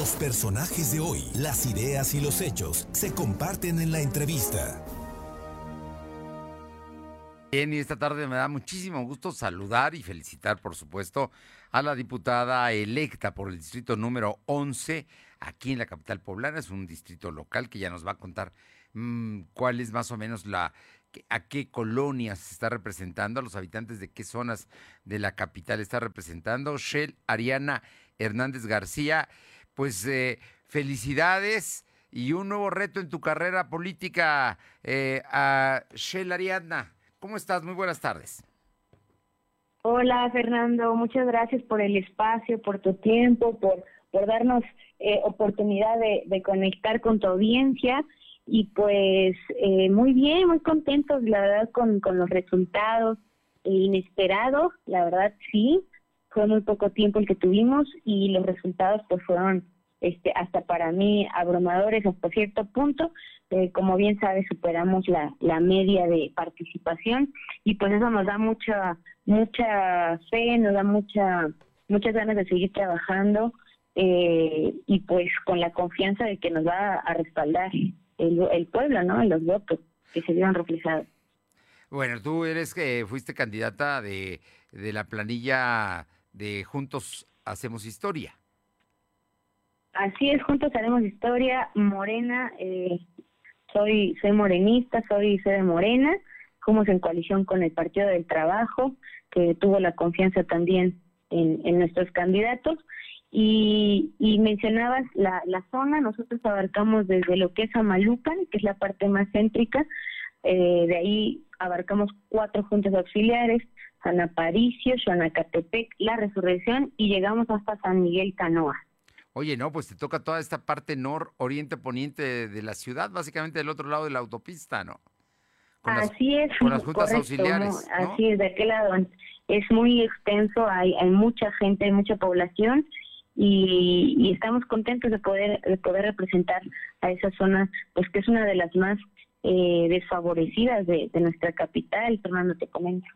Los personajes de hoy, las ideas y los hechos se comparten en la entrevista. Bien, y esta tarde me da muchísimo gusto saludar y felicitar, por supuesto, a la diputada electa por el distrito número 11 aquí en la capital poblana. Es un distrito local que ya nos va a contar mm, cuál es más o menos la a qué colonias se está representando, a los habitantes de qué zonas de la capital está representando. Shell Ariana Hernández García, pues eh, felicidades y un nuevo reto en tu carrera política eh, a Shell Ariadna. ¿Cómo estás? Muy buenas tardes. Hola Fernando, muchas gracias por el espacio, por tu tiempo, por, por darnos eh, oportunidad de, conectar con tu audiencia y pues eh, muy bien, muy contentos la verdad con, con los resultados inesperados, la verdad sí, fue muy poco tiempo el que tuvimos y los resultados pues fueron este hasta para mí abrumadores hasta cierto punto. Eh, como bien sabes superamos la, la media de participación y pues eso nos da mucha mucha fe nos da mucha muchas ganas de seguir trabajando eh, y pues con la confianza de que nos va a respaldar el, el pueblo no los votos que se vieron reflejados. Bueno tú eres que fuiste candidata de de la planilla de Juntos Hacemos Historia. Así es, Juntos Haremos Historia, Morena, eh, soy soy morenista, soy, soy de Morena, fuimos en coalición con el Partido del Trabajo, que tuvo la confianza también en, nuestros candidatos. Y, y mencionabas la, zona, zacatepec abarcamos desde lo que es Amalucan, que es la parte más céntrica, eh, de ahí abarcamos cuatro juntas auxiliares, San Aparicio, Xonacatepec, La Resurrección y llegamos hasta San Miguel Canoa. Oye, no, pues te toca toda esta parte nor, oriente, poniente de la ciudad, básicamente del otro lado de la autopista, ¿no? así es. Con las juntas auxiliares. Así es, de aquel lado. Es muy extenso, hay, hay mucha gente, hay mucha población y, estamos contentos de poder, de poder representar a esa zona, pues que es una de las más eh, desfavorecidas de, nuestra capital, Fernando, te comento.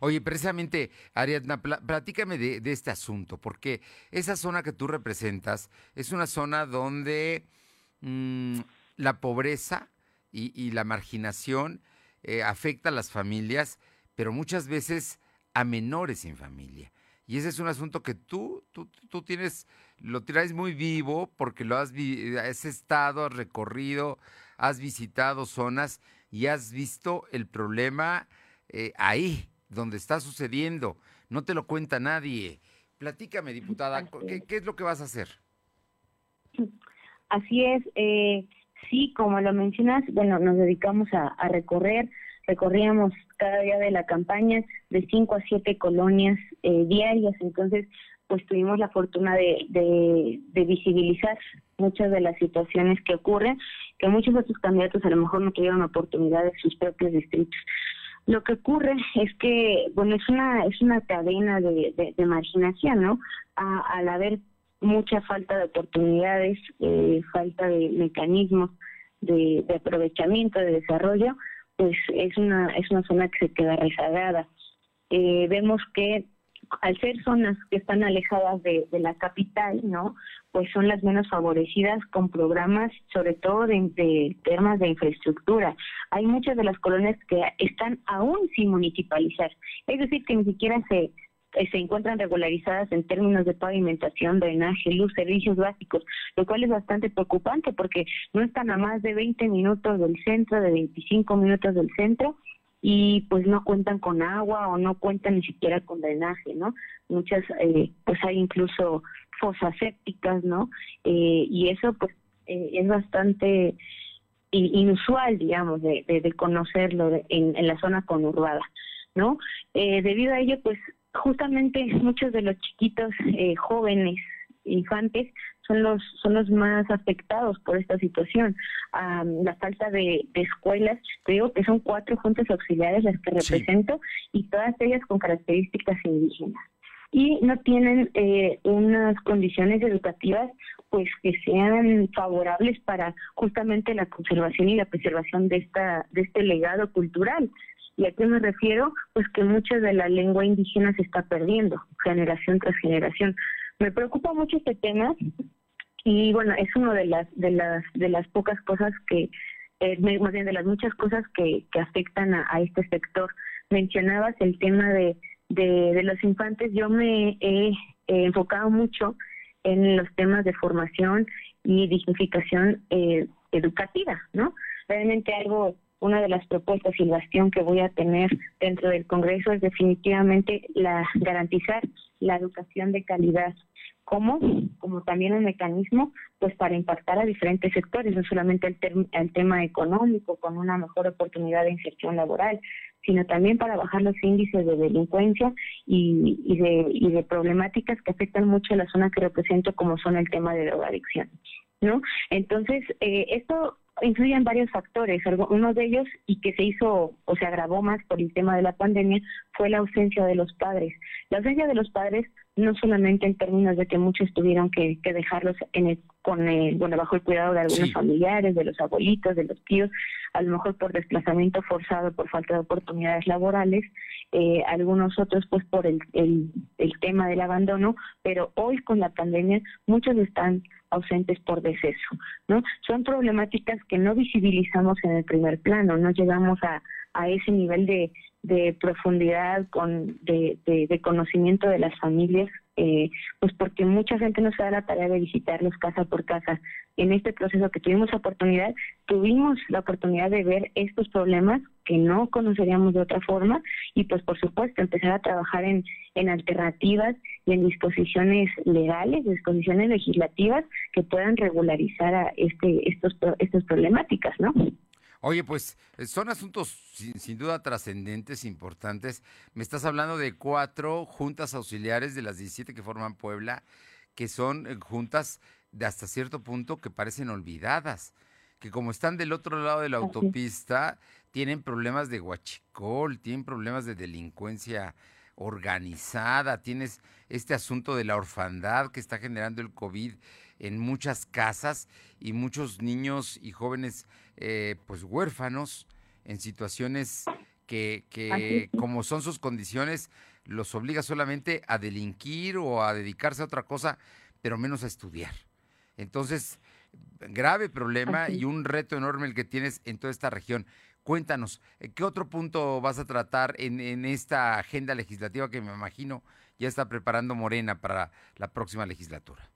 Oye, precisamente, Ariadna, platícame de, este asunto, porque esa zona que tú representas es una zona donde mm, la pobreza y, la marginación eh, afecta a las familias, pero muchas veces a menores sin familia. Y ese es un asunto que tú, tú, tú tienes, lo traes muy vivo porque lo has, has estado, has recorrido, has visitado zonas y has visto el problema eh, ahí, donde está sucediendo. No te lo cuenta nadie. Platícame, diputada, ¿qué, es lo que vas a hacer? Así es. Eh, sí, como lo mencionas, bueno, nos dedicamos a, recorrer. Recorríamos cada día de la campaña de cinco a siete colonias eh, diarias. Entonces, pues tuvimos la fortuna de, de, visibilizar muchas de las situaciones que ocurren, que muchos de estos candidatos a lo mejor no tuvieron oportunidad en sus propios distritos. Lo que ocurre es que, bueno, es una es una cadena de, de, marginación, ¿no? al haber mucha falta de oportunidades, eh, falta de mecanismos de, de, aprovechamiento, de desarrollo, pues es una es una zona que se queda rezagada. Eh, vemos que al ser zonas que están alejadas de, la capital, ¿no? Pues son las menos favorecidas con programas, sobre todo de, temas de infraestructura. Hay muchas de las colonias que están aún sin municipalizar, es decir, que ni siquiera se eh, se encuentran regularizadas en términos de pavimentación, drenaje, luz, servicios básicos, lo cual es bastante preocupante porque no están a más de 20 minutos del centro, de 25 minutos del centro, y pues no cuentan con agua o no cuentan ni siquiera con drenaje, ¿no? Muchas, eh, pues hay incluso fosas sépticas, ¿no? Eh, y eso pues eh, es bastante inusual, digamos, de, de, conocerlo en, en, la zona conurbada, ¿no? debido a ello, pues justamente muchos de los chiquitos jóvenes infantes son los son los más afectados por esta situación. la falta de, escuelas, creo que son cuatro juntas auxiliares las que represento y todas ellas con características indígenas. Y no tienen eh, unas condiciones educativas pues que sean favorables para justamente la conservación y la preservación de esta de este legado cultural. ¿Y a qué me refiero? Pues que mucha de la lengua indígena se está perdiendo, generación tras generación. Me preocupa mucho este tema y bueno, es una de las, de las, de las pocas cosas que, eh, más bien de las muchas cosas que, que afectan a, este sector. Mencionabas el tema de, de, los infantes, yo me he enfocado mucho en los temas de formación y dignificación eh, educativa, ¿no? Realmente algo, una de las propuestas y el bastión que voy a tener dentro del Congreso es definitivamente la garantizar la educación de calidad como como también un mecanismo pues para impactar a diferentes sectores no solamente el, el tema económico con una mejor oportunidad de inserción laboral sino también para bajar los índices de delincuencia y, y, de, y de problemáticas que afectan mucho a la zona que represento, como son el tema de drogadicción. ¿no? Entonces, eh, esto influye en varios factores. Uno de ellos, y que se hizo o se agravó más por el tema de la pandemia, fue la ausencia de los padres. La ausencia de los padres no solamente en términos de que muchos tuvieron que, dejarlos en el, con el, bueno, bajo el cuidado de algunos familiares, de los abuelitos, de los tíos, a lo mejor por desplazamiento forzado, por falta de oportunidades laborales, eh, algunos otros pues por el, el, el tema del abandono, pero hoy con la pandemia muchos están ausentes por deceso, ¿no? Son problemáticas que no visibilizamos en el primer plano, no llegamos a, a ese nivel de, de profundidad, con, de, de, conocimiento de las familias, eh, pues porque mucha gente no se da la tarea de visitarlos casa por casa. En este proceso que tuvimos oportunidad, tuvimos la oportunidad de ver estos problemas que no conoceríamos de otra forma y pues por supuesto empezar a trabajar en, en alternativas y en disposiciones legales, disposiciones legislativas que puedan regularizar a este, estos, estas problemáticas, ¿no? Oye, pues eh, son asuntos sin, duda trascendentes, importantes. Me estás hablando de cuatro juntas auxiliares de las 17 que forman Puebla, que son eh, juntas de hasta cierto punto que parecen olvidadas, que como están del otro lado de la autopista, tienen problemas de huachicol, tienen problemas de delincuencia organizada, tienes este asunto de la orfandad que está generando el COVID en muchas casas y muchos niños y jóvenes eh, pues huérfanos en situaciones que, que como son sus condiciones los obliga solamente a delinquir o a dedicarse a otra cosa, pero menos a estudiar. Entonces, grave problema y un reto enorme el que tienes en toda esta región. Cuéntanos, eh, ¿qué otro punto vas a tratar en, en esta agenda legislativa que me imagino ya está preparando Morena para la próxima legislatura?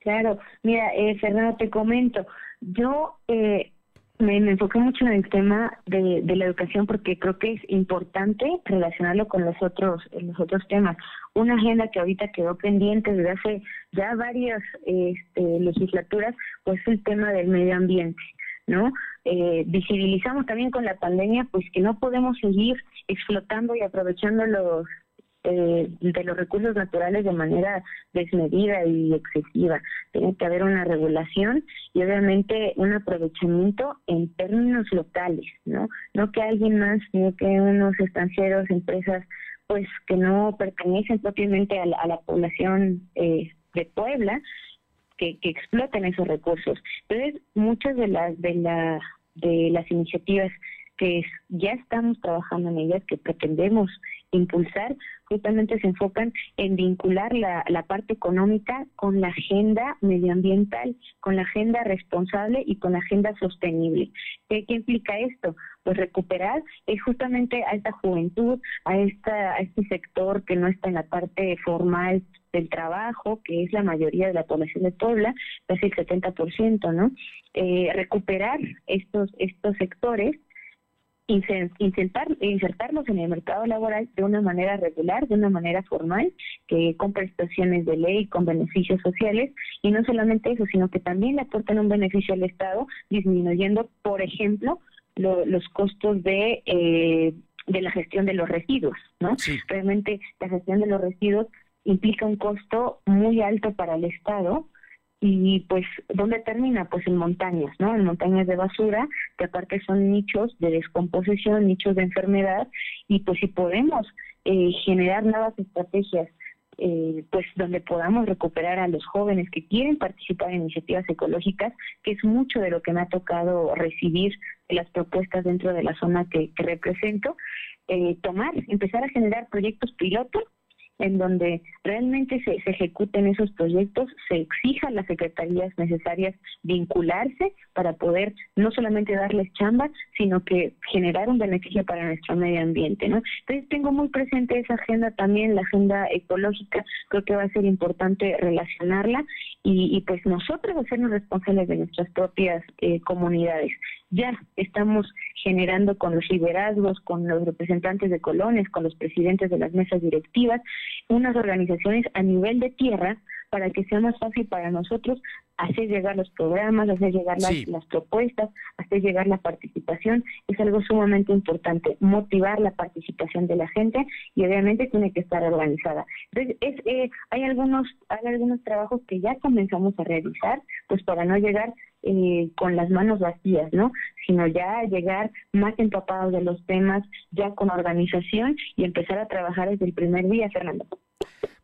Claro, mira, eh, Fernando, te comento, yo eh, me, enfoqué mucho en el tema de, la educación porque creo que es importante relacionarlo con los otros, los otros temas. Una agenda que ahorita quedó pendiente desde hace ya varias este, legislaturas, pues el tema del medio ambiente. ¿no? Eh, visibilizamos también con la pandemia, pues que no podemos seguir explotando y aprovechando los eh, de los recursos naturales de manera desmedida y excesiva. Tiene que haber una regulación y obviamente un aprovechamiento en términos locales, ¿no? No que alguien más, no que unos estancieros, empresas, pues que no pertenecen propiamente a la, población eh, de Puebla, que, que exploten esos recursos. Entonces, muchas de las de la de las iniciativas que ya estamos trabajando en ellas, que pretendemos impulsar, justamente se enfocan en vincular la, parte económica con la agenda medioambiental, con la agenda responsable y con la agenda sostenible. ¿Qué, implica esto? Pues recuperar es justamente a esta juventud, a, esta, a este sector que no está en la parte formal del trabajo, que es la mayoría de la población de Puebla, casi el 70%, ¿no? Eh, recuperar estos, estos sectores insertar, insertarlos en el mercado laboral de una manera regular, de una manera formal, que con prestaciones de ley, con beneficios sociales, y no solamente eso, sino que también le aporten un beneficio al Estado, disminuyendo, por ejemplo, los costos de, eh, de la gestión de los residuos, ¿no? Realmente la gestión de los residuos implica un costo muy alto para el Estado, y pues dónde termina pues en montañas no en montañas de basura que aparte son nichos de descomposición nichos de enfermedad y pues si podemos eh, generar nuevas estrategias eh, pues donde podamos recuperar a los jóvenes que quieren participar en iniciativas ecológicas que es mucho de lo que me ha tocado recibir las propuestas dentro de la zona que, represento eh, tomar empezar a generar proyectos pilotos en donde realmente se, ejecuten esos proyectos, se exija las secretarías necesarias vincularse para poder no solamente darles chamba, sino que generar un beneficio para nuestro medio ambiente, ¿no? Entonces tengo muy presente esa agenda también, la agenda ecológica, creo que va a ser importante relacionarla y, y pues nosotros hacernos responsables de nuestras propias eh, comunidades. Ya estamos generando con los liderazgos, con los representantes de colonias, con los presidentes de las mesas directivas, unas organizaciones a nivel de tierra para que sea más fácil para nosotros hacer llegar los programas, hacer llegar las, las, propuestas, hacer llegar la participación. Es algo sumamente importante, motivar la participación de la gente y obviamente tiene que estar organizada. Entonces, es, eh, hay, algunos, hay algunos trabajos que ya comenzamos a realizar, pues para no llegar eh, con las manos vacías, ¿no? Sino ya llegar más empapados de los temas, ya con organización y empezar a trabajar desde el primer día, Fernando.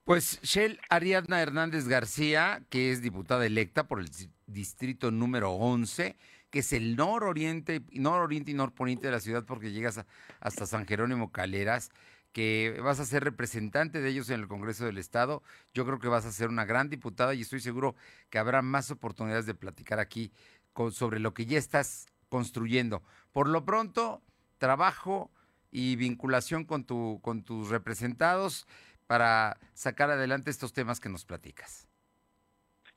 Pues Shell Ariadna Hernández García, que es diputada electa por el distrito número 11, que es el nororiente, nororiente y norponiente de la ciudad porque llegas hasta San Jerónimo Caleras, que vas a ser representante de ellos en el Congreso del Estado. Yo creo que vas a ser una gran diputada y estoy seguro que habrá más oportunidades de platicar aquí sobre lo que ya estás construyendo. Por lo pronto, trabajo y vinculación con, tu, con tus representados para sacar adelante estos temas que nos platicas.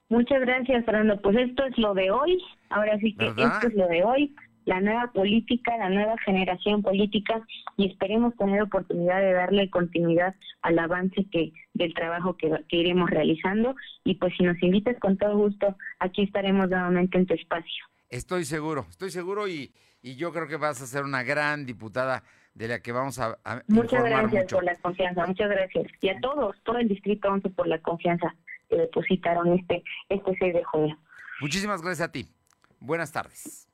Muchas gracias, Fernando. Pues esto es lo de hoy. Ahora sí que esto es lo de hoy. La nueva política, la nueva generación política y esperemos tener oportunidad de darle continuidad al avance que del trabajo que, que iremos realizando. Y pues si nos invitas con todo gusto, aquí estaremos nuevamente en tu espacio. Estoy seguro, estoy seguro y, y yo creo que vas a ser una gran diputada de la que vamos a, Muchas gracias por la confianza, muchas gracias. Y a todos, todo el Distrito 11 por la confianza que depositaron este, este 6 de junio. Muchísimas gracias a ti. Buenas tardes.